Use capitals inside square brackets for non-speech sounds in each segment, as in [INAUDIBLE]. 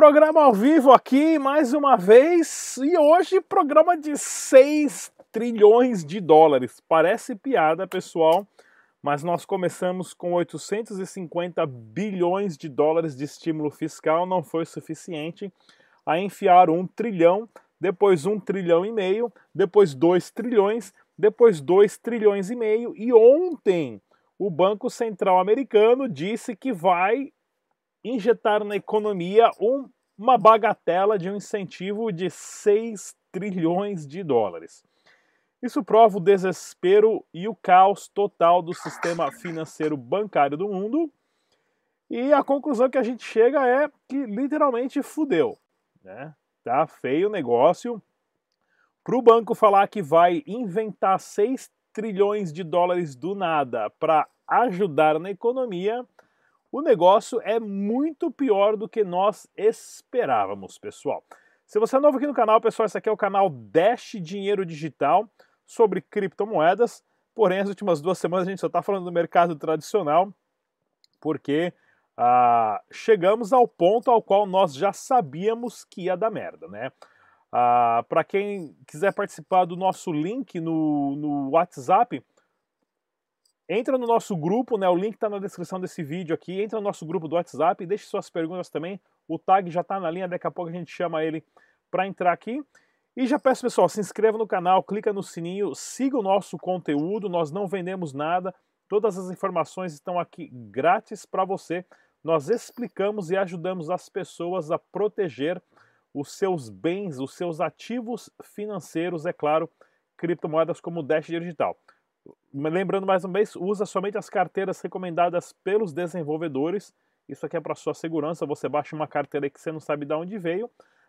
Programa ao vivo aqui mais uma vez e hoje programa de 6 trilhões de dólares. Parece piada, pessoal, mas nós começamos com 850 bilhões de dólares de estímulo fiscal, não foi suficiente a enfiar um trilhão, depois um trilhão e meio, depois dois trilhões, depois dois trilhões e meio e ontem o Banco Central americano disse que vai injetar na economia um, uma bagatela de um incentivo de 6 trilhões de dólares. Isso prova o desespero e o caos total do sistema financeiro bancário do mundo. E a conclusão que a gente chega é que literalmente fudeu. Né? Tá feio o negócio. Para o banco falar que vai inventar 6 trilhões de dólares do nada para ajudar na economia, o negócio é muito pior do que nós esperávamos, pessoal. Se você é novo aqui no canal, pessoal, esse aqui é o canal Dash Dinheiro Digital sobre criptomoedas. Porém, as últimas duas semanas a gente só está falando do mercado tradicional, porque ah, chegamos ao ponto ao qual nós já sabíamos que ia dar merda, né? Ah, Para quem quiser participar do nosso link no, no WhatsApp, entra no nosso grupo, né? O link está na descrição desse vídeo aqui. Entra no nosso grupo do WhatsApp, deixe suas perguntas também. O tag já está na linha, daqui a pouco a gente chama ele para entrar aqui. E já peço, pessoal, se inscreva no canal, clica no sininho, siga o nosso conteúdo. Nós não vendemos nada. Todas as informações estão aqui grátis para você. Nós explicamos e ajudamos as pessoas a proteger os seus bens, os seus ativos financeiros, é claro, criptomoedas como o Dash Digital. Lembrando mais uma vez, usa somente as carteiras recomendadas pelos desenvolvedores. Isso aqui é para sua segurança. Você baixa uma carteira que você não sabe de onde veio,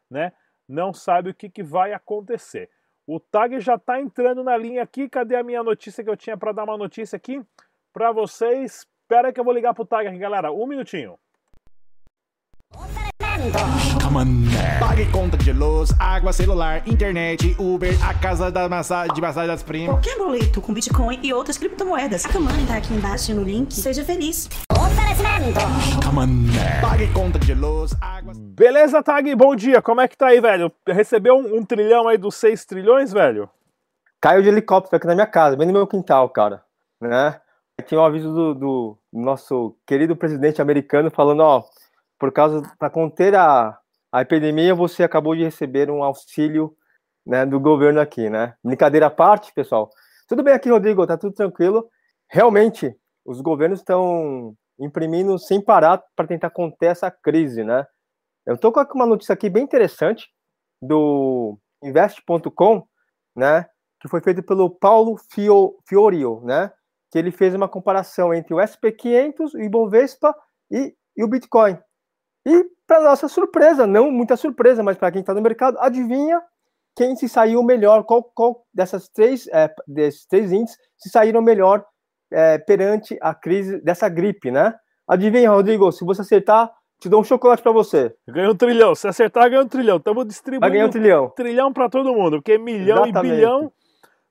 né? Não sabe o que, que vai acontecer. O tag já está entrando na linha aqui. Cadê a minha notícia que eu tinha para dar uma notícia aqui para vocês? Espera que eu vou ligar pro tag aqui, galera. Um minutinho. Pague conta de luz, água, celular, internet, Uber, a casa da massa, de massagem das primas. Qualquer boleto com Bitcoin e outras criptomoedas. A mãe tá aqui embaixo no link. Seja feliz. Pague conta de luz, água. Beleza, Tag? Bom dia. Como é que tá aí, velho? Recebeu um, um trilhão aí dos 6 trilhões, velho? Caiu de helicóptero aqui na minha casa, bem no meu quintal, cara. Né? Aí Tinha um aviso do, do nosso querido presidente americano falando, ó, por causa para conter a, a epidemia, você acabou de receber um auxílio né, do governo aqui, né? Brincadeira à parte, pessoal. Tudo bem aqui, Rodrigo, tá tudo tranquilo. Realmente, os governos estão imprimindo sem parar para tentar conter essa crise, né? Eu tô com uma notícia aqui bem interessante do invest.com, né, que foi feito pelo Paulo Fio, Fiorio, né, que ele fez uma comparação entre o SP500, o Ibovespa e, e o Bitcoin. E, para nossa surpresa, não muita surpresa, mas para quem está no mercado, adivinha quem se saiu melhor, qual, qual dessas três, é, desses três índices se saíram melhor é, perante a crise dessa gripe, né? Adivinha, Rodrigo, se você acertar, te dou um chocolate para você. Ganhou um trilhão. Se acertar, ganhou um trilhão. Estamos distribuindo Vai ganhar um trilhão. trilhão para todo mundo, porque milhão Exatamente. e bilhão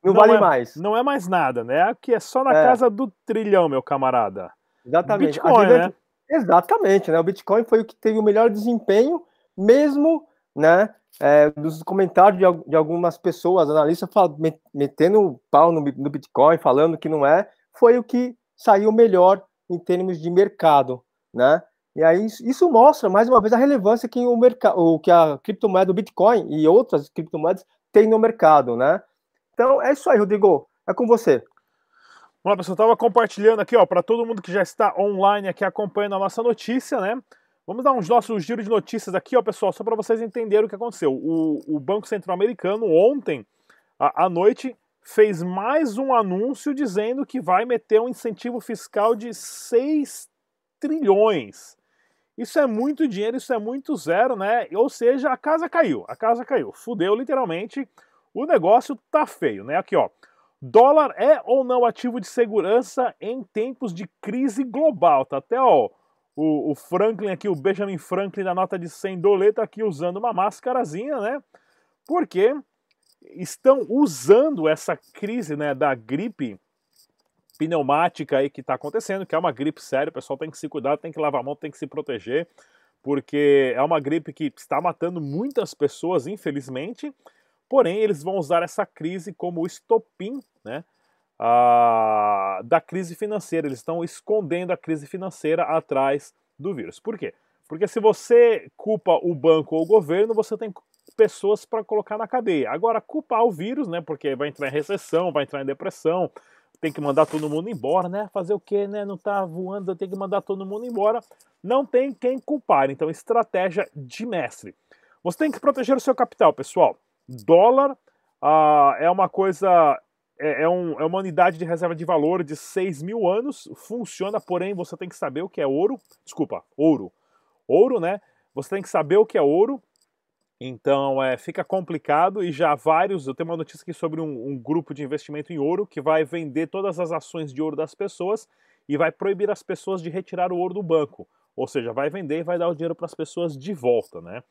Não, vale é, mais. Não é mais nada, né? Aqui é só na É. casa do trilhão, meu camarada. Exatamente. Bitcoin, Adivinha- né? Exatamente, né? O Bitcoin foi o que teve o melhor desempenho, mesmo, né? é, dos comentários de, de algumas pessoas, analistas, metendo o pau no, no Bitcoin, falando que não é, foi o que saiu melhor em termos de mercado, né? E aí isso, mostra mais uma vez a relevância que o mercado, que a criptomoeda, o Bitcoin e outras criptomoedas têm no mercado, né? Então é isso aí, Rodrigo. É com você. Vamos lá, pessoal, estava compartilhando aqui, ó, para todo mundo que já está online aqui acompanhando a nossa notícia, né? Vamos dar uns nossos giro de notícias aqui, ó, pessoal, só para vocês entenderem o que aconteceu. O, o Banco Central Americano ontem à, à noite fez mais um anúncio dizendo que vai meter um incentivo fiscal de 6 trilhões. Isso é muito dinheiro, isso é muito zero, né? Ou seja, a casa caiu, a casa caiu, fudeu literalmente. O negócio tá feio, né? Aqui, ó. Dólar é ou não ativo de segurança em tempos de crise global? Tá até ó, o, o Franklin aqui, o Benjamin Franklin da nota de 100 doleta aqui usando uma máscarazinha, né? Porque estão usando essa crise né, da gripe pneumática aí que está acontecendo, que é uma gripe séria, o pessoal tem que se cuidar, tem que lavar a mão, tem que se proteger, porque é uma gripe que está matando muitas pessoas, infelizmente, porém eles vão usar essa crise como estopim, né, a, da crise financeira, eles estão escondendo a crise financeira atrás do vírus. Por quê? Porque se você culpa o banco ou o governo, você tem pessoas para colocar na cadeia. Agora, culpar o vírus, né? Porque vai entrar em recessão, vai entrar em depressão, tem que mandar todo mundo embora, né? Fazer o quê, né? Não tá voando, tem que mandar todo mundo embora. Não tem quem culpar. Então, estratégia de mestre. Você tem que proteger o seu capital, pessoal. Dólar ah, é uma coisa. É, é, um, é uma unidade de reserva de valor de 6 mil anos. Funciona, porém, você tem que saber o que é ouro. Desculpa, ouro ouro, né? Você tem que saber o que é ouro. Então é, fica complicado e já vários. Eu tenho uma notícia aqui sobre um, um, grupo de investimento em ouro que vai vender todas as ações de ouro das pessoas e vai proibir as pessoas de retirar o ouro do banco. Ou seja, vai vender e vai dar o dinheiro para as pessoas de volta, né?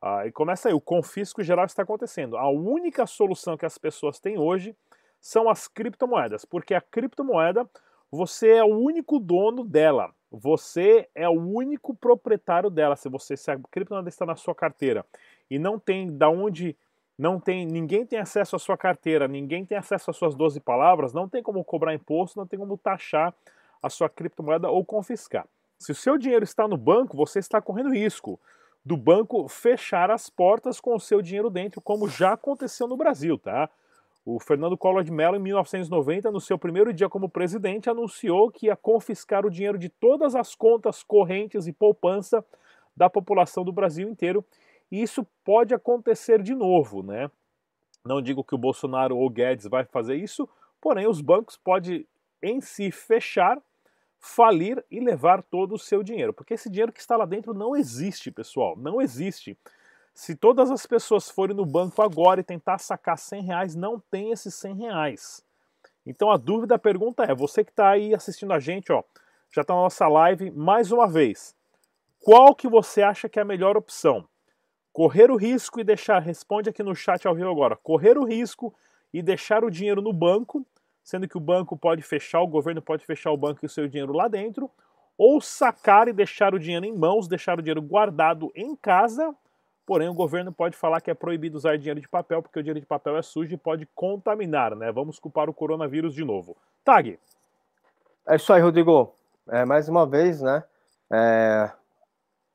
Ah, e começa aí, o confisco geral está acontecendo. A única solução que as pessoas têm hoje são as criptomoedas, porque a criptomoeda você é o único dono dela. Você é o único proprietário dela. Se você se a criptomoeda está na sua carteira e não tem da onde não tem, ninguém tem acesso à sua carteira, ninguém tem acesso às suas 12 palavras, não tem como cobrar imposto, não tem como taxar a sua criptomoeda ou confiscar. Se o seu dinheiro está no banco, você está correndo risco do banco fechar as portas com o seu dinheiro dentro, como já aconteceu no Brasil, tá? O Fernando Collor de Mello, em 1990, no seu primeiro dia como presidente, anunciou que ia confiscar o dinheiro de todas as contas correntes e poupança da população do Brasil inteiro. E isso pode acontecer de novo, né? Não digo que o Bolsonaro ou o Guedes vai fazer isso, porém os bancos podem em si fechar, falir e levar todo o seu dinheiro, porque esse dinheiro que está lá dentro não existe, pessoal, não existe. Se todas as pessoas forem no banco agora e tentar sacar 100 reais, não tem esses 100 reais. Então a dúvida, a pergunta é, você que está aí assistindo a gente, ó, já está na nossa live, mais uma vez, qual que você acha que é a melhor opção? Correr o risco e deixar, responde aqui no chat ao vivo agora, correr o risco e deixar o dinheiro no banco, sendo que o banco pode fechar, o governo pode fechar o banco e o seu dinheiro lá dentro, ou sacar e deixar o dinheiro em mãos, deixar o dinheiro guardado em casa Porém, o governo pode falar que é proibido usar dinheiro de papel porque o dinheiro de papel é sujo e pode contaminar, né? Vamos culpar o coronavírus de novo. Tag. É isso aí, Rodrigo. É, mais uma vez, né? É...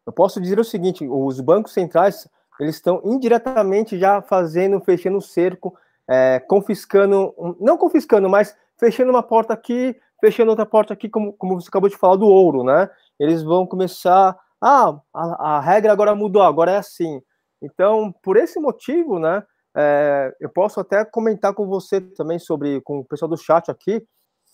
Eu posso dizer o seguinte: os bancos centrais eles estão indiretamente já fazendo, fechando o cerco, é, confiscando, não confiscando, mas fechando uma porta aqui, fechando outra porta aqui, como, como você acabou de falar do ouro, né? Eles vão começar ah, a, a, regra agora mudou, agora é assim. Então, por esse motivo, né, é, eu posso até comentar com você também sobre, com o pessoal do chat aqui,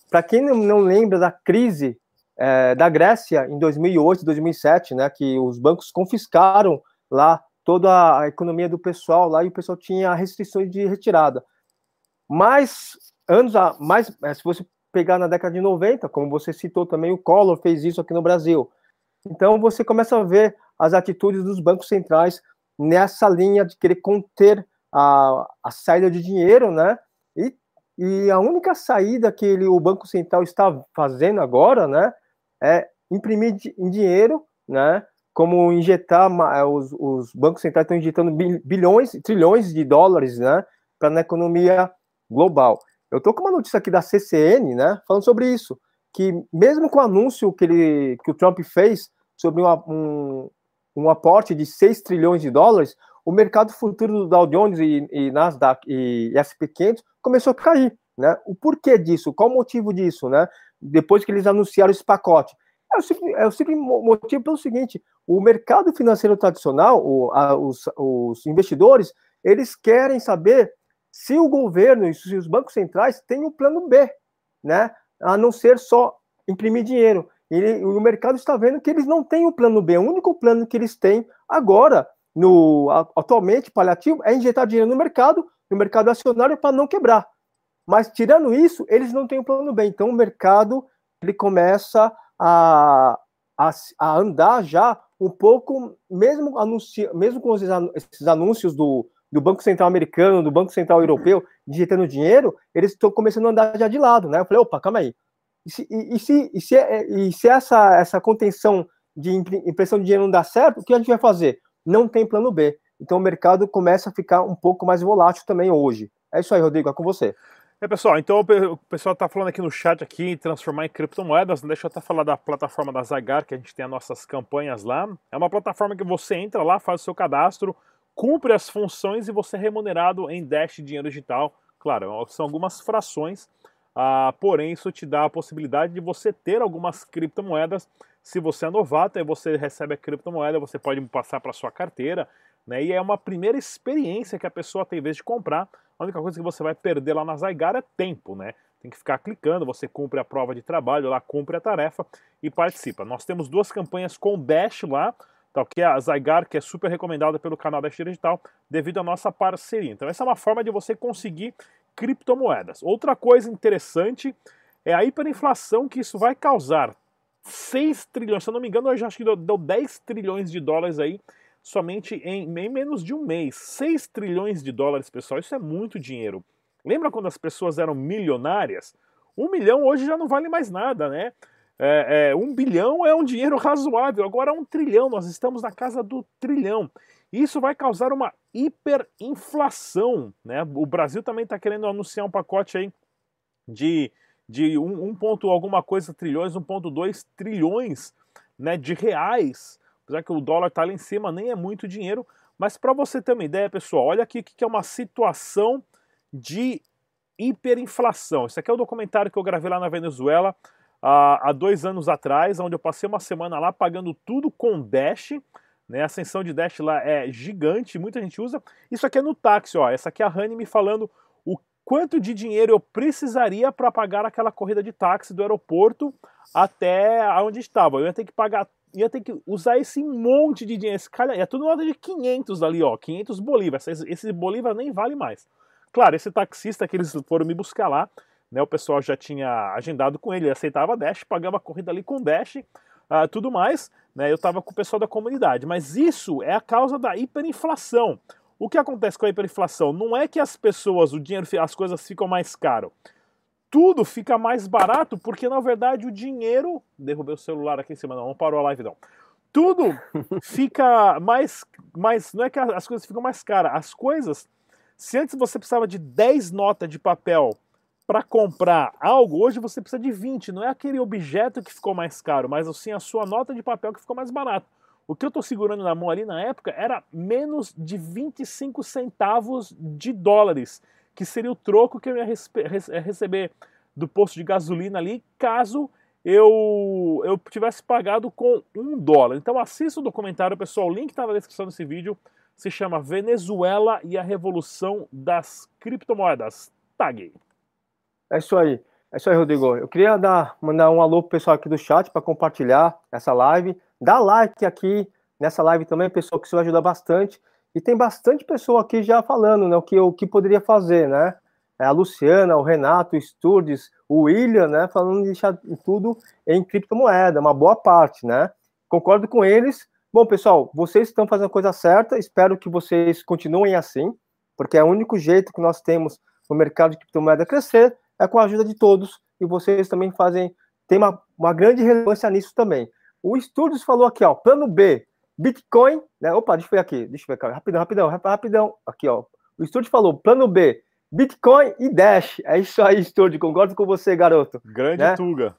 para quem não, não, lembra da crise é, da Grécia em 2008, 2007, né, que os bancos confiscaram lá toda a economia do pessoal lá e o pessoal tinha restrições de retirada. Mas anos a mais, é, se você pegar na década de 90, como você citou também, o Collor fez isso aqui no Brasil. Então você começa a ver as atitudes dos bancos centrais nessa linha de querer conter a, a saída de dinheiro, né? E, e a única saída que ele, o Banco Central está fazendo agora, né, é imprimir em dinheiro, né? Como injetar, é, os, os bancos centrais estão injetando bilhões, trilhões de dólares, né, para na economia global. Eu estou com uma notícia aqui da CCN, né, falando sobre isso, que mesmo com o anúncio que, ele, que o Trump fez sobre uma, um, um aporte de 6 trilhões de dólares, o mercado futuro do Dow Jones e, e Nasdaq e SP500 começou a cair. Né? O porquê disso? Qual o motivo disso? Né? Depois que eles anunciaram esse pacote. É o simples, é o simples motivo pelo seguinte: o mercado financeiro tradicional, o, a, os, os investidores, eles querem saber se o governo e se os bancos centrais têm um plano B, né? A não ser só imprimir dinheiro. E o mercado está vendo que eles não têm um plano B. O único plano que eles têm agora, no atualmente paliativo, é injetar dinheiro no mercado, no mercado acionário, para não quebrar. Mas tirando isso, eles não têm um plano B. Então o mercado ele começa a, a, a andar já um pouco, mesmo, anunci, mesmo com esses anúncios do, do Banco Central americano, do Banco Central europeu, injetando dinheiro, eles estão começando a andar já de lado, né? Eu falei, opa, calma aí. E se, e, se, e se, e se essa, essa contenção de impressão de dinheiro não dá certo, o que a gente vai fazer? Não tem plano B. Então o mercado começa a ficar um pouco mais volátil também hoje. É isso aí, Rodrigo, é com você. É, pessoal, então o pessoal está falando aqui no chat aqui transformar em criptomoedas. Deixa eu até falar da plataforma da Zagar, que a gente tem as nossas campanhas lá. É uma plataforma que você entra lá, faz o seu cadastro, cumpre as funções e você é remunerado em Dash dinheiro digital. Claro, são algumas frações, ah, porém isso te dá a possibilidade de você ter algumas criptomoedas. Se você é novato, aí você recebe a criptomoeda, você pode passar para sua carteira, né? E é uma primeira experiência que a pessoa tem, em vez de comprar, a única coisa que você vai perder lá na Zygar é tempo, né? Tem que ficar clicando, você cumpre a prova de trabalho lá, cumpre a tarefa e participa. Nós temos duas campanhas com Dash lá, tá, que é a Zygar, que é super recomendada pelo canal Dash Digital, devido à nossa parceria. Então essa é uma forma de você conseguir criptomoedas. Outra coisa interessante é a hiperinflação que isso vai causar. 6 trilhões, se eu não me engano, eu já acho que deu 10 trilhões de dólares aí somente em, menos de um mês. 6 trilhões de dólares, pessoal, isso é muito dinheiro. Lembra quando as pessoas eram milionárias? Um milhão hoje já não vale mais nada, né? É, é, um bilhão é um dinheiro razoável, agora um trilhão, nós estamos na casa do trilhão. Isso vai causar uma hiperinflação, né? O Brasil também está querendo anunciar um pacote aí de, de 1, 1 ponto alguma coisa trilhões, 1.2 trilhões né, de reais apesar que o dólar está lá em cima, nem é muito dinheiro. Mas para você ter uma ideia, pessoal, olha aqui que é uma situação de hiperinflação. Isso aqui é o documentário que eu gravei lá na Venezuela há, há dois anos atrás, onde eu passei uma semana lá pagando tudo com Dash. Né? A ascensão de Dash lá é gigante, muita gente usa. Isso aqui é no táxi, ó. Essa aqui é a Rani me falando o quanto de dinheiro eu precisaria para pagar aquela corrida de táxi do aeroporto até onde estava. Eu ia ter que pagar ia ter que usar esse monte de dinheiro. Esse cara, é tudo nota de 500 ali, ó. 500 bolívares. Esse, esse bolívar nem vale mais. Claro, esse taxista que eles foram me buscar lá, né? O pessoal já tinha agendado com ele, ele aceitava Dash, pagava a corrida ali com Dash, uh, tudo mais, né? Eu tava com o pessoal da comunidade. Mas isso é a causa da hiperinflação. O que acontece com a hiperinflação? Não é que as pessoas, o dinheiro, as coisas ficam mais caro tudo fica mais barato porque, na verdade, o dinheiro. Derrubei o celular aqui em cima, não, não parou a live, não. Tudo [LAUGHS] fica mais, mais. Não é que as coisas ficam mais caras. As coisas. Se antes você precisava de 10 notas de papel para comprar algo, hoje você precisa de 20. Não é aquele objeto que ficou mais caro, mas sim a sua nota de papel que ficou mais barato. O que eu estou segurando na mão ali na época era menos de 25 centavos de dólares que seria o troco que eu ia eh, receber do posto de gasolina ali, caso eu, eu tivesse pagado com um dólar. Então assista o documentário, pessoal, o link está na descrição desse vídeo, se chama Venezuela e a Revolução das Criptomoedas. Tag. É isso aí. É isso aí, Rodrigo. Eu queria dar, mandar um alô pro pessoal aqui do chat para compartilhar essa live. Dá like aqui nessa live também, pessoal, que isso vai ajudar bastante. E tem bastante pessoa aqui já falando, né, o que o que poderia fazer, né? É a Luciana, o Renato, o Sturdes, o William, né, falando de deixar tudo em criptomoeda, uma boa parte, né? Concordo com eles. Bom, pessoal, vocês estão fazendo a coisa certa, espero que vocês continuem assim, porque é o único jeito que nós temos no mercado de criptomoeda crescer é com a ajuda de todos, e vocês também fazem, tem uma, uma grande relevância nisso também. O Sturdes falou aqui, ó, plano B, Bitcoin, né? Opa, deixa eu ver aqui, deixa eu ver aqui, rapidão, rapidão, rapidão. Aqui, ó. O estúdio falou, plano B, Bitcoin e Dash. É isso aí, estúdio, concordo com você, garoto. Grande né? Tuga.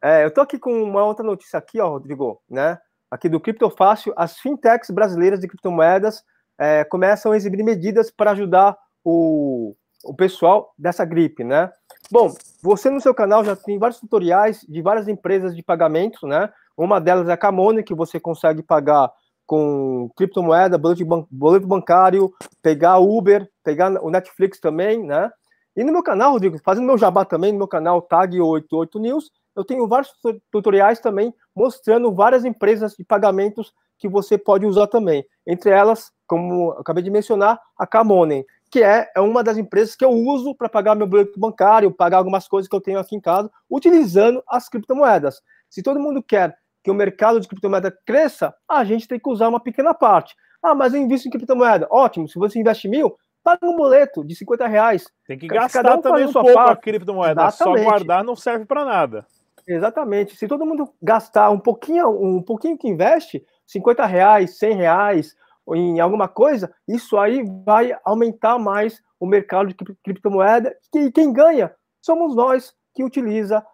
É, eu tô aqui com uma outra notícia aqui, ó, Rodrigo, né? Aqui do Criptofácil, as fintechs brasileiras de criptomoedas é, começam a exibir medidas para ajudar o, o pessoal dessa gripe, né? Bom, você no seu canal já tem vários tutoriais de várias empresas de pagamentos, né? Uma delas é a Camone, que você consegue pagar com criptomoeda, boleto, ban boleto bancário, pegar Uber, pegar o Netflix também, né? E no meu canal, Rodrigo, fazendo meu jabá também, no meu canal Tag88 News, eu tenho vários tutoriais também mostrando várias empresas de pagamentos que você pode usar também. Entre elas, como acabei de mencionar, a Camone, que é, é uma das empresas que eu uso para pagar meu boleto bancário, pagar algumas coisas que eu tenho aqui em casa, utilizando as criptomoedas. Se todo mundo quer que o mercado de criptomoeda cresça, a gente tem que usar uma pequena parte. Ah, mas eu invisto em criptomoeda. Ótimo, se você investe mil, paga um boleto de 50 reais. Tem que gastar um também um pouco parte. a criptomoeda, Exatamente. só guardar não serve para nada. Exatamente. Se todo mundo gastar um pouquinho, um pouquinho que investe, 50 reais, 100 reais, em alguma coisa, isso aí vai aumentar mais o mercado de criptomoeda. E quem ganha somos nós que utiliza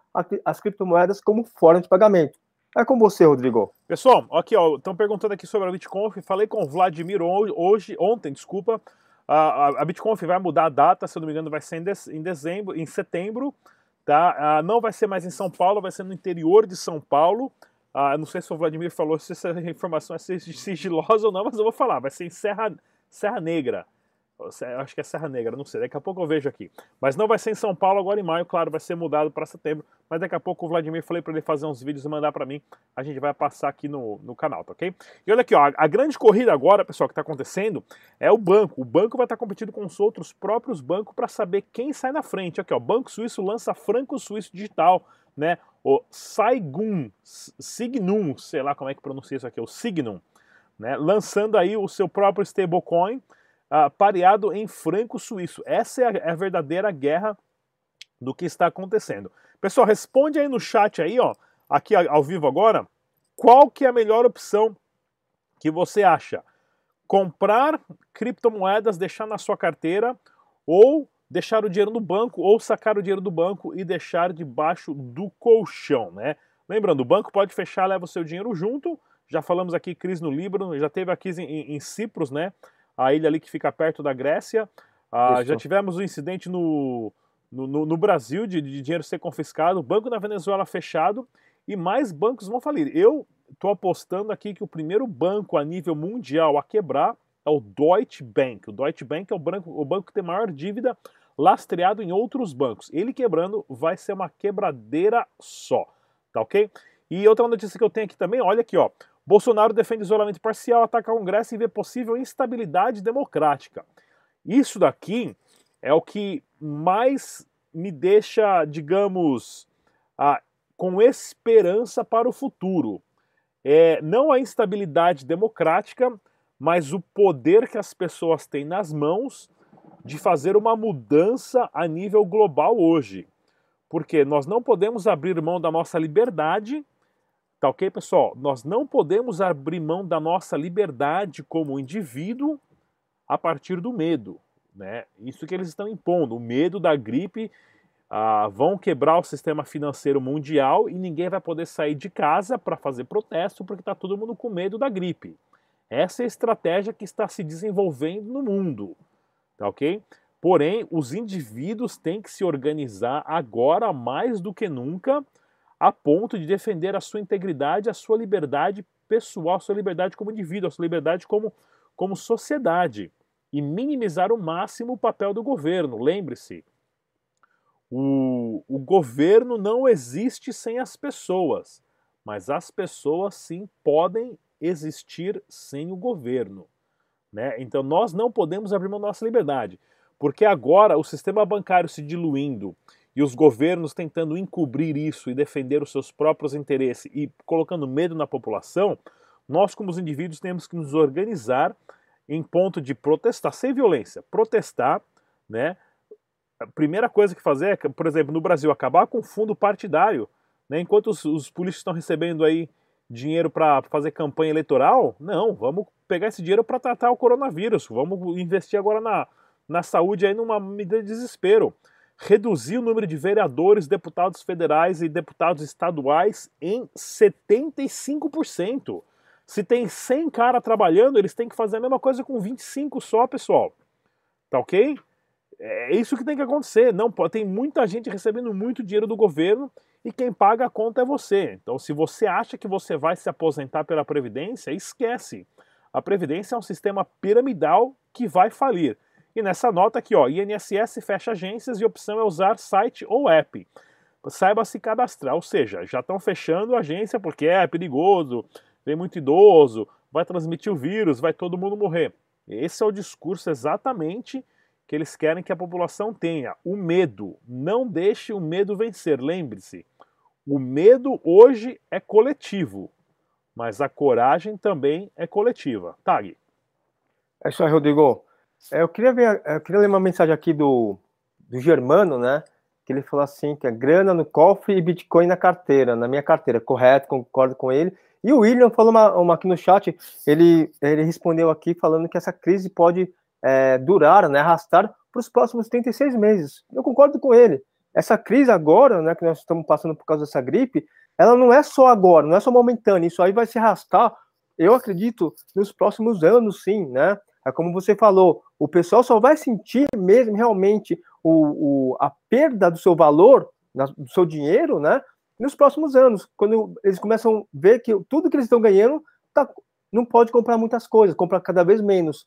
as criptomoedas como forma de pagamento. É com você, Rodrigo. Pessoal, aqui ó, estão perguntando aqui sobre a BitConf. Falei com o Vladimir hoje, ontem, desculpa. A, a BitConf vai mudar a data, se eu não me engano, vai ser em, dezembro, em setembro. Tá? não vai ser mais em São Paulo, vai ser no interior de São Paulo. Ah, não sei se o Vladimir falou se essa [LAUGHS] informação é sigilosa ou não, mas eu vou falar. Vai ser em Serra, Serra Negra. Acho que é Serra Negra, não sei. Daqui a pouco eu vejo aqui. Mas não vai ser em São Paulo agora em maio, claro, vai ser mudado para setembro. Mas daqui a pouco o Vladimir falei para ele fazer uns vídeos e mandar para mim. A gente vai passar aqui no, no canal, tá ok? E olha aqui, ó, a grande corrida agora, pessoal, que está acontecendo é o banco. O banco vai estar tá competindo com os outros próprios bancos para saber quem sai na frente. Aqui, ó, Banco Suíço lança Franco Suíço Digital, né? O Saigun, Signum, sei lá como é que pronuncia isso aqui, o Signum, né? Lançando aí o seu próprio stablecoin uh, pareado em franco suíço. Essa é a, é a, verdadeira guerra do que está acontecendo. Pessoal, responde aí no chat aí, ó, aqui ao vivo agora, qual que é a melhor opção que você acha? Comprar criptomoedas, deixar na sua carteira ou deixar o dinheiro no banco ou sacar o dinheiro do banco e deixar debaixo do colchão, né? Lembrando, o banco pode fechar, leva o seu dinheiro junto. Já falamos aqui crise no Líbano, já teve a crise em, em Cipros, né? A ilha ali que fica perto da Grécia. Ah, já tivemos um incidente no, no, no Brasil de, de, dinheiro ser confiscado, o banco da Venezuela fechado e mais bancos vão falir. Eu estou apostando aqui que o primeiro banco a nível mundial a quebrar é o Deutsche Bank. O Deutsche Bank é o banco, o banco que tem maior dívida lastreado em outros bancos. Ele quebrando vai ser uma quebradeira só, tá ok? E outra notícia que eu tenho aqui também, olha aqui, ó. Bolsonaro defende isolamento parcial, ataca o Congresso e vê possível instabilidade democrática. Isso daqui é o que mais me deixa, digamos, ah, com esperança para o futuro. É, não a instabilidade democrática, mas o poder que as pessoas têm nas mãos de fazer uma mudança a nível global hoje. Porque nós não podemos abrir mão da nossa liberdade Tá ok, pessoal? Nós não podemos abrir mão da nossa liberdade como indivíduo a partir do medo. Né? Isso que eles estão impondo. O medo da gripe ah, vão quebrar o sistema financeiro mundial e ninguém vai poder sair de casa para fazer protesto porque está todo mundo com medo da gripe. Essa é a estratégia que está se desenvolvendo no mundo. Tá ok? Porém, os indivíduos têm que se organizar agora mais do que nunca a ponto de defender a sua integridade, a sua liberdade pessoal, a sua liberdade como indivíduo, a sua liberdade como, como sociedade e minimizar o máximo o papel do governo. Lembre-se, o, o governo não existe sem as pessoas, mas as pessoas sim podem existir sem o governo. Né? Então nós não podemos abrir mão da nossa liberdade, porque agora o sistema bancário se diluindo e os governos tentando encobrir isso e defender os seus próprios interesses e colocando medo na população, nós, como os indivíduos, temos que nos organizar em ponto de protestar, sem violência, protestar, né? A primeira coisa que fazer é, por exemplo, no Brasil, acabar com o fundo partidário, né? Enquanto os, os políticos estão recebendo aí dinheiro para fazer campanha eleitoral, não, vamos pegar esse dinheiro para tratar o coronavírus, vamos investir agora na, na saúde aí numa medida de desespero reduzir o número de vereadores, deputados federais e deputados estaduais em 75%. Se tem 100 cara trabalhando, eles têm que fazer a mesma coisa com 25 só, pessoal. Tá ok? É isso que tem que acontecer. Não tem muita gente recebendo muito dinheiro do governo e quem paga a conta é você. Então, se você acha que você vai se aposentar pela previdência, esquece. A previdência é um sistema piramidal que vai falir. E nessa nota aqui, ó, INSS fecha agências e a opção é usar site ou app. Saiba se cadastrar, ou seja, já estão fechando a agência porque é perigoso, vem muito idoso, vai transmitir o vírus, vai todo mundo morrer. Esse é o discurso exatamente que eles querem que a população tenha. O medo. Não deixe o medo vencer. Lembre-se, o medo hoje é coletivo, mas a coragem também é coletiva. Tag. É isso aí, Rodrigo. É, eu, queria ver, eu queria ler uma mensagem aqui do, do Germano, né? que ele falou assim, que é grana no cofre e Bitcoin na carteira, na minha carteira, correto, concordo com ele. E o William falou uma, uma aqui no chat, ele, ele respondeu aqui falando que essa crise pode é, durar, né, arrastar para os próximos 36 meses. Eu concordo com ele. Essa crise agora, né, que nós estamos passando por causa dessa gripe, ela não é só agora, não é só momentânea, isso aí vai se arrastar, eu acredito, nos próximos anos, sim, né? É como você falou, o pessoal só vai sentir mesmo realmente o, o, a perda do seu valor, do seu dinheiro, né? Nos próximos anos, quando eles começam a ver que tudo que eles estão ganhando tá, não pode comprar muitas coisas, compra cada vez menos.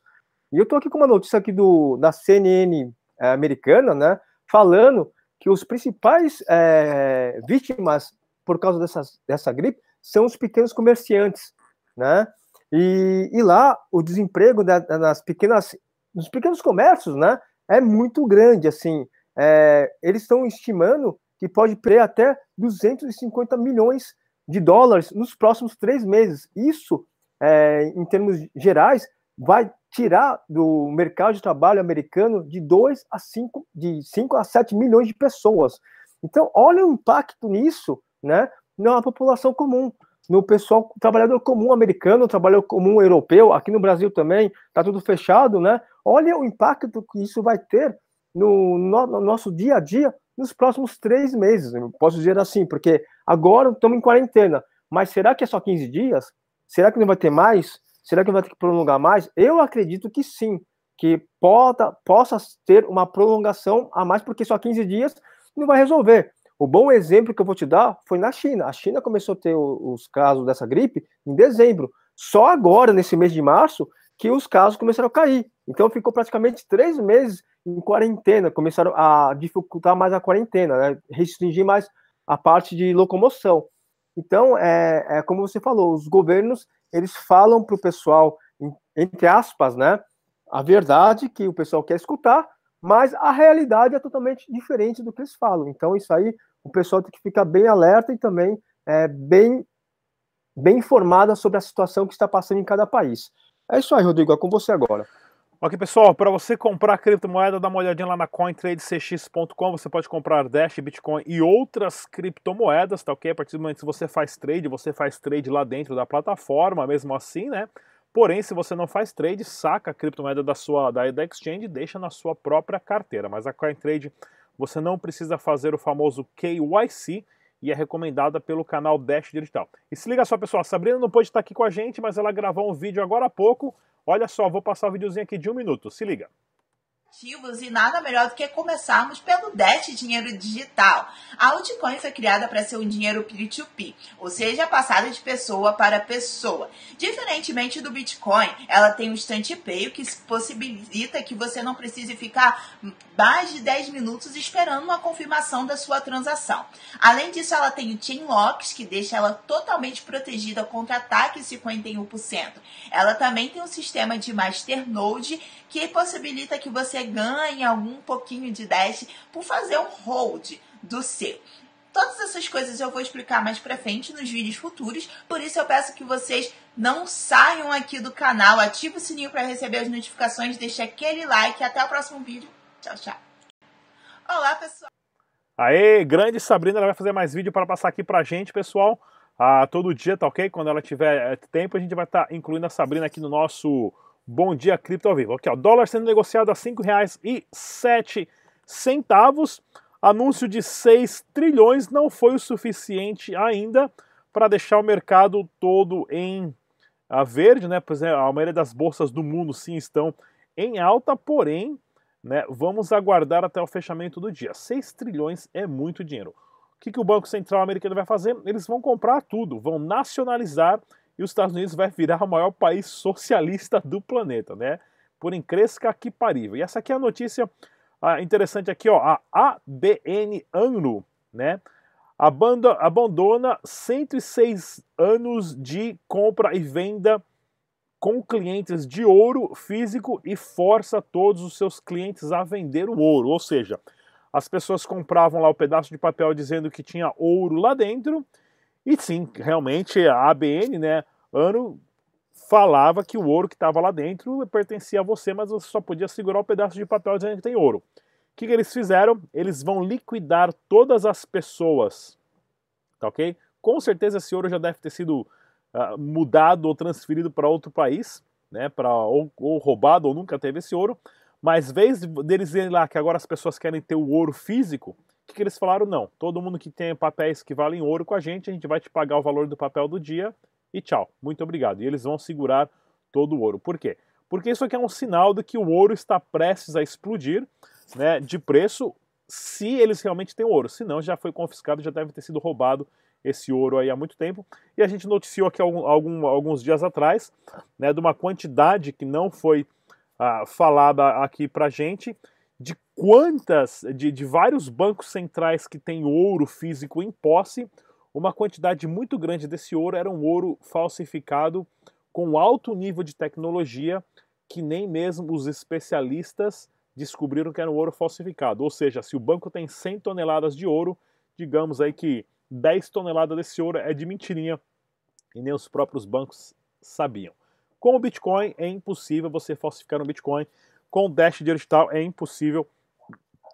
E eu estou aqui com uma notícia aqui do, da CNN é, americana, né? Falando que os principais é, vítimas por causa dessas, dessa gripe são os pequenos comerciantes, né? E, e lá o desemprego da, nas pequenas, nos pequenos comércios, né, é muito grande, assim. É, eles estão estimando que pode perder até 250 milhões de dólares nos próximos três meses. Isso, é, em termos gerais, vai tirar do mercado de trabalho americano de 2 a 5, de 5 a 7 milhões de pessoas. Então, olha o impacto nisso né, na população comum, no pessoal, trabalhador comum americano, trabalhador comum europeu, aqui no Brasil também, está tudo fechado, né? Olha o impacto que isso vai ter no, no, no, nosso dia a dia nos próximos três meses. Eu posso dizer assim, porque agora estamos em quarentena, mas será que é só 15 dias? Será que não vai ter mais? Será que vai ter que prolongar mais? Eu acredito que sim, que poda, possa ter uma prolongação a mais, porque só 15 dias não vai resolver. O bom exemplo que eu vou te dar foi na China. A China começou a ter os casos dessa gripe em dezembro. Só agora, nesse mês de março, que os casos começaram a cair. Então ficou praticamente três meses em quarentena, começaram a dificultar mais a quarentena, né? restringir mais a parte de locomoção. Então, é, é como você falou, os governos eles falam para o pessoal, entre aspas, né, a verdade que o pessoal quer escutar, mas a realidade é totalmente diferente do que eles falam. Então, isso aí o pessoal tem que ficar bem alerta e também é, bem, bem informada sobre a situação que está passando em cada país. É isso aí, Rodrigo, é com você agora. Ok, pessoal, para você comprar criptomoeda, dá uma olhadinha lá na cointradecx.com. Você pode comprar Dash, Bitcoin e outras criptomoedas, tá ok? A partir do momento que você faz trade, você faz trade lá dentro da plataforma, mesmo assim, né? Porém, se você não faz trade, saca a criptomoeda da sua da, da exchange e deixa na sua própria carteira. Mas a CoinTrade você não precisa fazer o famoso KYC e é recomendada pelo canal Dash Digital. E se liga só, pessoal, a Sabrina não pode estar aqui com a gente, mas ela gravou um vídeo agora há pouco. Olha só, vou passar o um videozinho aqui de um minuto. Se liga e nada melhor do que começarmos pelo Dash Dinheiro Digital. A Altcoin foi criada para ser um dinheiro P2P, ou seja, passada de pessoa para pessoa. Diferentemente do Bitcoin, ela tem um instante pay, que possibilita que você não precise ficar mais de 10 minutos esperando uma confirmação da sua transação. Além disso, ela tem o Chain Locks, que deixa ela totalmente protegida contra ataques 51%. Ela também tem um sistema de Masternode que possibilita que você ganhe algum pouquinho de Dash por fazer um hold do seu. Todas essas coisas eu vou explicar mais pra frente nos vídeos futuros, por isso eu peço que vocês não saiam aqui do canal, ative o sininho para receber as notificações, deixe aquele like até o próximo vídeo. Tchau, tchau. Olá, pessoal. Aê, grande Sabrina, ela vai fazer mais vídeo para passar aqui pra gente, pessoal. Ah, todo dia, tá ok? Quando ela tiver eh, tempo, a gente vai estar tá incluindo a Sabrina aqui no nosso Bom Dia Cripto ao vivo. Aqui, ó, dólar sendo negociado a R$ 5,07. Anúncio de 6 trilhões não foi o suficiente ainda para deixar o mercado todo em a verde, né? Pois é, a maioria das bolsas do mundo sim estão em alta, porém, né, vamos aguardar até o fechamento do dia. 6 trilhões é muito dinheiro. O que, que o Banco Central americano vai fazer? Eles vão comprar tudo, vão nacionalizar e os Estados Unidos vai virar o maior país socialista do planeta, né? Por incresca que parível. E essa aqui é a notícia ah, interessante aqui, ó, a ABN AMRO, né? A banda abandona 106 anos de compra e venda com clientes de ouro físico e força todos os seus clientes a vender o ouro. Ou seja, as pessoas compravam lá o pedaço de papel dizendo que tinha ouro lá dentro e sim, realmente a ABN, né, ano falava que o ouro que estava lá dentro pertencia a você, mas você só podia segurar o um pedaço de papel dizendo que tem ouro. que, que eles fizeram? Eles vão liquidar todas as pessoas, tá ok? Com certeza esse ouro já deve ter sido uh, mudado ou transferido para outro país, né? Para ou, ou, roubado ou nunca teve esse ouro. Mas vez deles irem lá que agora as pessoas querem ter o ouro físico, o que, que eles falaram? Não. Todo mundo que tem papéis que valem ouro com a gente, a gente vai te pagar o valor do papel do dia e tchau. Muito obrigado. E eles vão segurar todo o ouro. Por quê? Porque isso aqui é um sinal de que o ouro está prestes a explodir né, de preço se eles realmente têm ouro. Se não, já foi confiscado, já deve ter sido roubado esse ouro aí há muito tempo. E a gente noticiou aqui algum, algum, alguns dias atrás né, de uma quantidade que não foi ah, falada aqui pra gente de quantas, de, de vários bancos centrais que têm ouro físico em posse, uma quantidade muito grande desse ouro era um ouro falsificado com alto nível de tecnologia que nem mesmo os especialistas descobriram que era um ouro falsificado. Ou seja, se o banco tem 100 toneladas de ouro, digamos aí que 10 toneladas desse ouro é de mentirinha e nem os próprios bancos sabiam. Com o Bitcoin é impossível você falsificar um Bitcoin. Com o Dash digital é impossível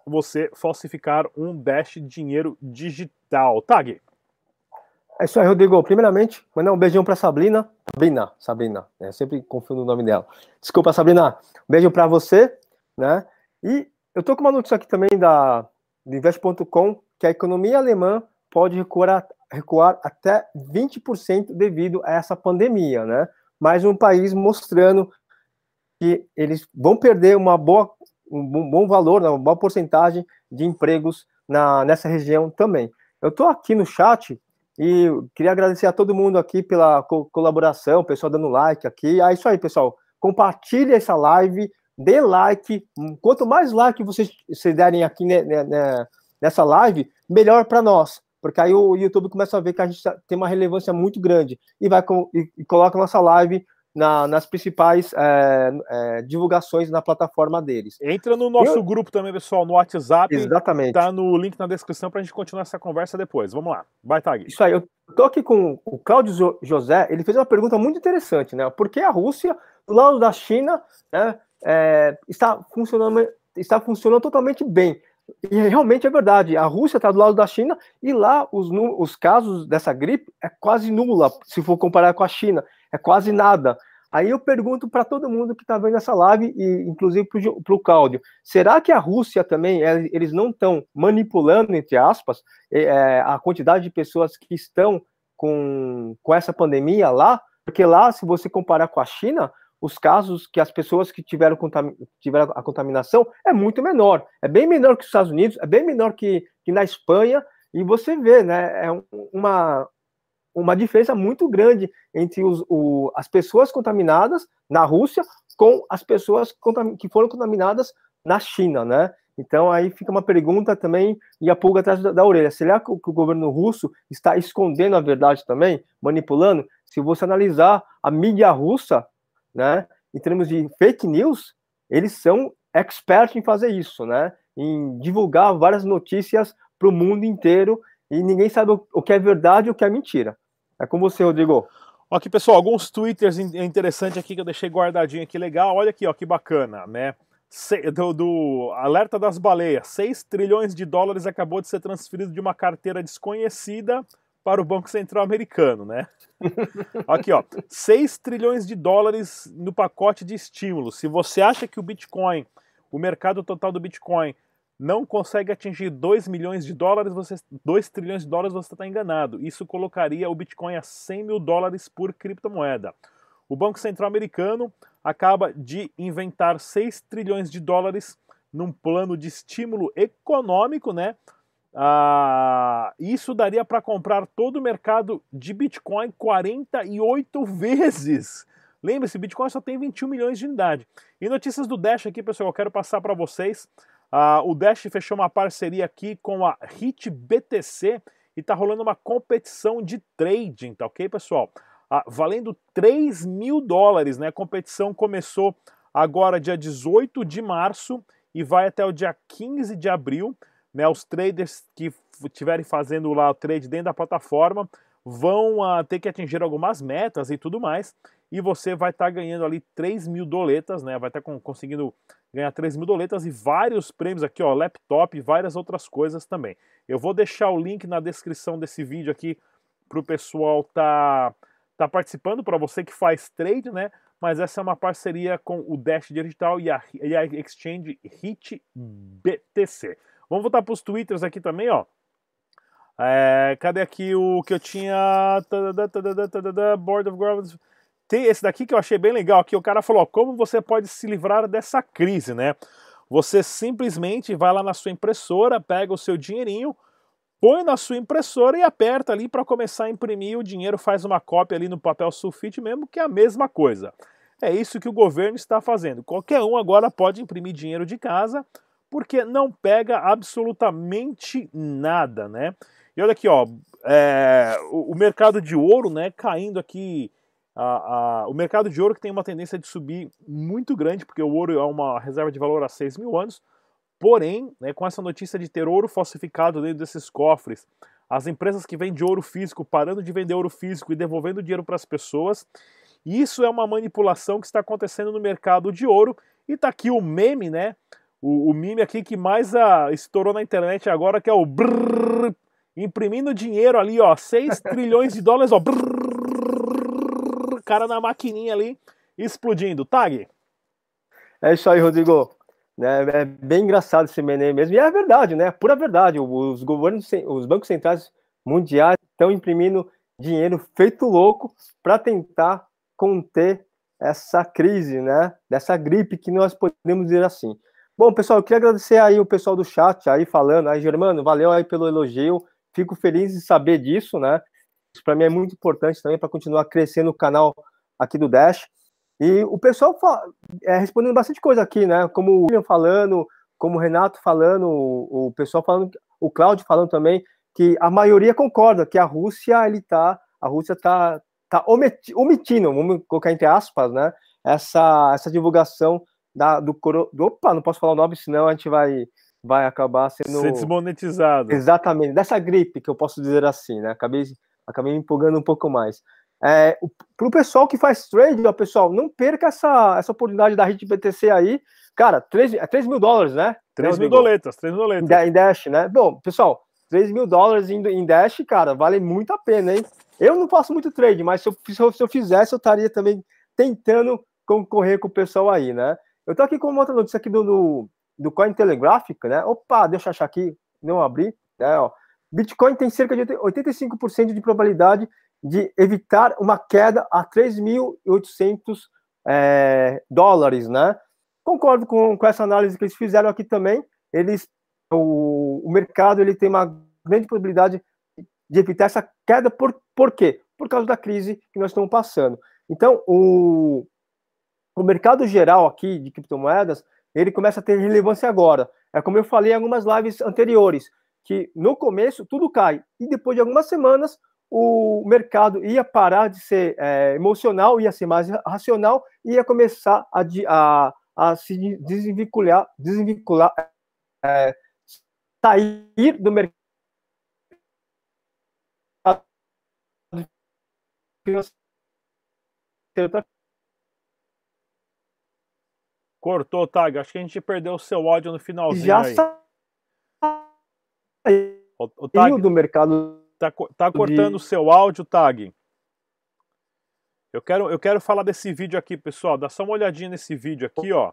você falsificar um Dash dinheiro digital. Tag. É isso aí, Rodrigo. Primeiramente, mandar um beijão para Sabrina. Sabrina, Sabrina, né? sempre confundo o nome dela. Desculpa, Sabrina. Um beijo para você, né? E eu tô com uma notícia aqui também da invest.com que a economia alemã pode recuar, recuar até 20% devido a essa pandemia, né? Mais um país mostrando que eles vão perder uma boa, um bom valor, né? uma boa porcentagem de empregos na, nessa região também. Eu estou aqui no chat e queria agradecer a todo mundo aqui pela co colaboração, pessoal dando like aqui. É isso aí, pessoal. Compartilhe essa live, dê like. Quanto mais like vocês, vocês derem aqui né, né, nessa live, melhor para nós porque aí o YouTube começa a ver que a gente tá, tem uma relevância muito grande e vai com, e, coloca nossa live na, nas principais é, é, divulgações na plataforma deles. Entra no nosso Eu... grupo também, pessoal, no WhatsApp. Exatamente. Tá no link na descrição para a gente continuar essa conversa depois. Vamos lá. Vai, Tag. Isso aí. Eu tô aqui com o Cláudio José. Ele fez uma pergunta muito interessante, né? Por que a Rússia, do lado da China, né, é, está funcionando está funcionando totalmente bem. E realmente é verdade. A Rússia está do lado da China e lá os, os casos dessa gripe é quase nula, se for comparar com a China. É quase nada. Aí eu pergunto para todo mundo que está vendo essa live, e inclusive para o Cláudio, será que a Rússia também, é, eles não estão manipulando, entre aspas, é, é, a quantidade de pessoas que estão com, com essa pandemia lá? Porque lá, se você comparar com a China, os casos que as pessoas que tiveram, tiveram a contaminação é muito menor. É bem menor que os Estados Unidos, é bem menor que, que na Espanha, e você vê, né, é uma, uma diferença muito grande entre os, o, as pessoas contaminadas na Rússia com as pessoas que foram contaminadas na China, né? Então aí fica uma pergunta também e a pulga atrás da, da orelha. Será que o, que o governo russo está escondendo a verdade também, manipulando? Se você analisar a mídia russa, né? Em termos de fake news, eles são experts em fazer isso, né? Em divulgar várias notícias para o mundo inteiro e ninguém sabe o que é verdade e o que é mentira. É com você, Rodrigo. Aqui, pessoal, alguns twitters interessantes aqui que eu deixei guardadinho aqui, legal. Olha aqui, ó, que bacana, né? Do, do, alerta das baleias, 6 trilhões de dólares acabou de ser transferido de uma carteira desconhecida para o Banco Central Americano, né? [LAUGHS] Aqui, ó, 6 trilhões de dólares no pacote de estímulo. Se você acha que o Bitcoin, o mercado total do Bitcoin, não consegue atingir 2 milhões de dólares, você, 2 trilhões de dólares, você está enganado. Isso colocaria o Bitcoin a 100 mil dólares por criptomoeda. O Banco Central Americano acaba de inventar 6 trilhões de dólares num plano de estímulo econômico, né? Ah, isso daria para comprar todo o mercado de Bitcoin 48 vezes. Lembre-se, Bitcoin só tem 21 milhões de unidade. E notícias do Dash aqui, pessoal, eu quero passar para vocês. Ah, o Dash fechou uma parceria aqui com a HIT BTC e está rolando uma competição de trading, tá ok, pessoal? Ah, valendo 3 mil dólares, né? A competição começou agora dia 18 de março e vai até o dia 15 de abril. Né, os traders que estiverem fazendo lá o trade dentro da plataforma vão uh, ter que atingir algumas metas e tudo mais. E você vai estar tá ganhando ali 3 mil doletas, né? Vai estar tá conseguindo ganhar 3 mil doletas e vários prêmios aqui, ó, laptop e várias outras coisas também. Eu vou deixar o link na descrição desse vídeo aqui para o pessoal tá, tá participando, para você que faz trade, né? Mas essa é uma parceria com o Dash Digital e a, e a Exchange HIT BTC. Vamos voltar para os twitters aqui também, ó. É, cadê aqui o que eu tinha? Board of Governors. Tem esse daqui que eu achei bem legal. Aqui o cara falou: ó, como você pode se livrar dessa crise, né? Você simplesmente vai lá na sua impressora, pega o seu dinheirinho, põe na sua impressora e aperta ali para começar a imprimir. O dinheiro faz uma cópia ali no papel sulfite mesmo, que é a mesma coisa. É isso que o governo está fazendo. Qualquer um agora pode imprimir dinheiro de casa, porque não pega absolutamente nada, né? E olha aqui, ó, é, o, o, mercado de ouro, né, caindo aqui. A, a, o mercado de ouro que tem uma tendência de subir muito grande, porque o ouro é uma reserva de valor há 6 mil anos. Porém, né, com essa notícia de ter ouro falsificado dentro desses cofres, as empresas que vendem ouro físico parando de vender ouro físico e devolvendo dinheiro para as pessoas, isso é uma manipulação que está acontecendo no mercado de ouro. E tá aqui o meme, né? O, o meme aqui que mais a, ah, estourou na internet agora, que é o brrr, imprimindo dinheiro ali, ó, 6 [LAUGHS] trilhões de dólares, ó, brrr, cara na maquininha ali, explodindo. Tag? É isso aí, Rodrigo. É, é bem engraçado esse meme mesmo, e é verdade, né? Pura verdade. Os governos, os bancos centrais mundiais estão imprimindo dinheiro feito louco para tentar conter essa crise, né? Dessa gripe que nós podemos dizer assim. Bom, pessoal, eu queria agradecer aí o pessoal do chat aí falando, aí Germano, valeu aí pelo elogio. Fico feliz de saber disso, né? Isso para mim é muito importante também para continuar crescendo o canal aqui do Dash. E o pessoal fala, é, respondendo bastante coisa aqui, né? Como o William falando, como o Renato falando, o, o pessoal falando, o Cláudio falando também, que a maioria concorda que a Rússia, ele tá, a Rússia tá, tá omitindo, vamos colocar entre aspas, né? Essa, essa divulgação da, do, coro, do. Opa, não posso falar o nome, senão a gente vai vai acabar sendo. Ser desmonetizado. Exatamente, dessa gripe, que eu posso dizer assim, né? Acabei, acabei me empolgando um pouco mais. É, para o pessoal que faz trade, ó, pessoal, não perca essa, essa oportunidade da rede BTC aí. Cara, 3, é 3 mil dólares, né? 3 mil doletas, 3 mil doletas. Em Dash, né? Bom, pessoal, 3 mil dólares em, em Dash, cara, vale muito a pena, hein? Eu não faço muito trade, mas se eu, se eu fizesse, eu estaria também tentando concorrer com o pessoal aí, né? Eu tô aqui com uma outra notícia aqui do, do, do Cointelegraph, né? Opa, deixa eu achar aqui, não abri, né? Ó. Bitcoin tem cerca de 85% de probabilidade de evitar uma queda a 3.800 é, dólares, né? Concordo com, com essa análise que eles fizeram aqui também. Eles, o, o mercado ele tem uma grande probabilidade de evitar essa queda. Por, por quê? Por causa da crise que nós estamos passando. Então, o, o mercado geral aqui de criptomoedas, ele começa a ter relevância agora. É como eu falei em algumas lives anteriores, que no começo tudo cai e depois de algumas semanas o mercado ia parar de ser é, emocional, ia ser mais racional e ia começar a, a, a se desvincular, desvincular é, sair do mercado financeiro Cortou, Tag. Acho que a gente perdeu o seu áudio no finalzinho Já aí. O, o Tag do mercado tá, tá cortando o seu áudio, Tag. Eu quero, eu quero falar desse vídeo aqui, pessoal. Dá só uma olhadinha nesse vídeo aqui, ó.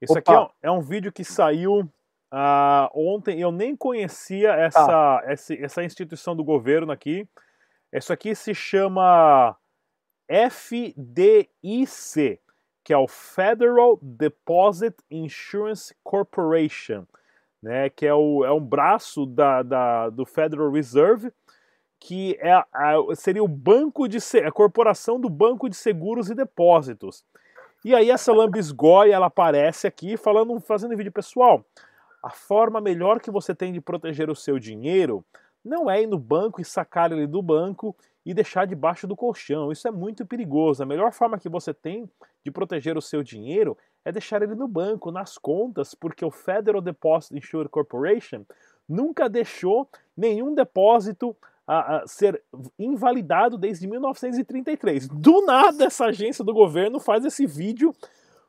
Esse Opa. aqui é, é, um vídeo que saiu uh, ontem. Eu nem conhecia essa, tá. essa, essa instituição do governo aqui. Isso aqui se chama FDIC que é o Federal Deposit Insurance Corporation, né, que é, o, é um braço da, da, do Federal Reserve, que é a, seria o banco de a corporação do Banco de Seguros e Depósitos. E aí essa lambisgoia ela aparece aqui falando, fazendo vídeo pessoal. A forma melhor que você tem de proteger o seu dinheiro não é ir no banco e sacar ele do banco e deixar debaixo do colchão. Isso é muito perigoso. A melhor forma que você tem de proteger o seu dinheiro é deixar ele no banco, nas contas, porque o Federal Deposit Insurance Corporation nunca deixou nenhum depósito a, a, ser invalidado desde 1933. Do nada, essa agência do governo faz esse vídeo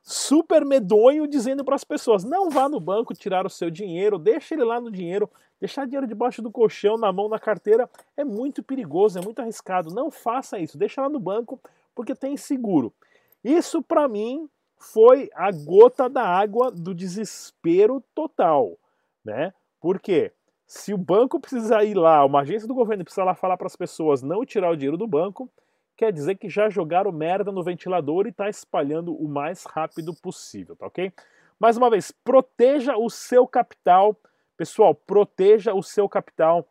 super medonho dizendo para as pessoas: não vá no banco tirar o seu dinheiro, deixa ele lá no dinheiro, deixar dinheiro debaixo do colchão, na mão, na carteira, é muito perigoso, é muito arriscado. Não faça isso, deixa lá no banco porque tem seguro. Isso para mim foi a gota da água do desespero total, né? Porque se o banco precisar ir lá, uma agência do governo precisa lá falar para as pessoas não tirar o dinheiro do banco, quer dizer que já jogaram merda no ventilador e está espalhando o mais rápido possível, tá ok? Mais uma vez, proteja o seu capital. Pessoal, proteja o seu capital.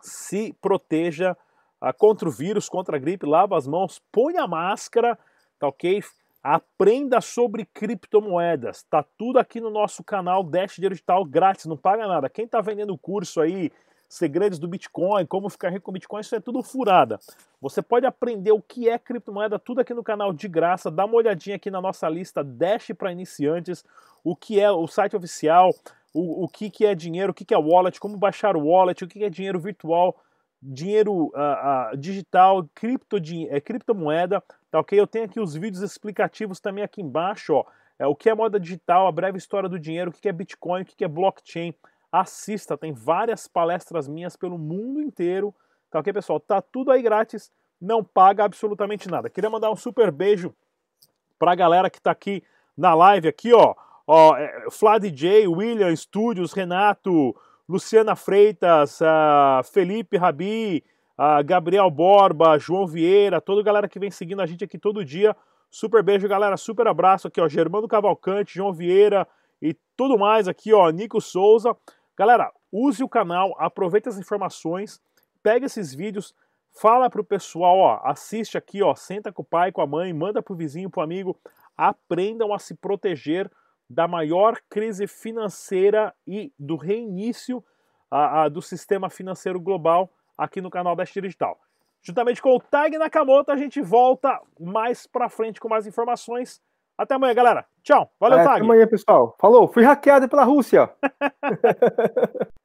Se proteja uh, contra o vírus, contra a gripe, lava as mãos, põe a máscara, tá ok? Aprenda sobre criptomoedas. Tá tudo aqui no nosso canal Dash Digital grátis, não paga nada. Quem tá vendendo o curso aí, segredos do Bitcoin, como ficar rico com Bitcoin, isso é tudo furada. Você pode aprender o que é criptomoeda, tudo aqui no canal de graça. Dá uma olhadinha aqui na nossa lista Dash para iniciantes, o que é o site oficial, o, o que, que é dinheiro, o que, que é wallet, como baixar o wallet, o que, que é dinheiro virtual, dinheiro uh, uh, digital, cripto, é, criptomoeda. Tá ok? Eu tenho aqui os vídeos explicativos também aqui embaixo, ó. É, o que é moeda digital, a breve história do dinheiro, o que é Bitcoin, o que é blockchain. Assista, tem várias palestras minhas pelo mundo inteiro. Tá ok, pessoal? Tá tudo aí grátis, não paga absolutamente nada. Queria mandar um super beijo pra galera que tá aqui na live aqui, ó. ó é, Flá DJ, William Studios, Renato, Luciana Freitas, uh, Felipe Rabi, a Gabriel Borba, João Vieira, toda a galera que vem seguindo a gente aqui todo dia. Super beijo, galera. Super abraço aqui, ó. Germano Cavalcante, João Vieira e tudo mais aqui, ó. Nico Souza. Galera, use o canal, aproveite as informações, pega esses vídeos, fala pro pessoal, ó, assiste aqui, ó, senta com o pai, com a mãe, manda pro vizinho, pro amigo, aprendam a se proteger da maior crise financeira e do reinício a, a, do sistema financeiro global aqui no canal da Digital. Juntamente com o Tag Nakamoto, a gente volta mais pra frente com mais informações. Até amanhã, galera. Tchau. Valeu, é, Tag. Até amanhã, pessoal. Falou. Fui hackeado pela Rússia. [LAUGHS]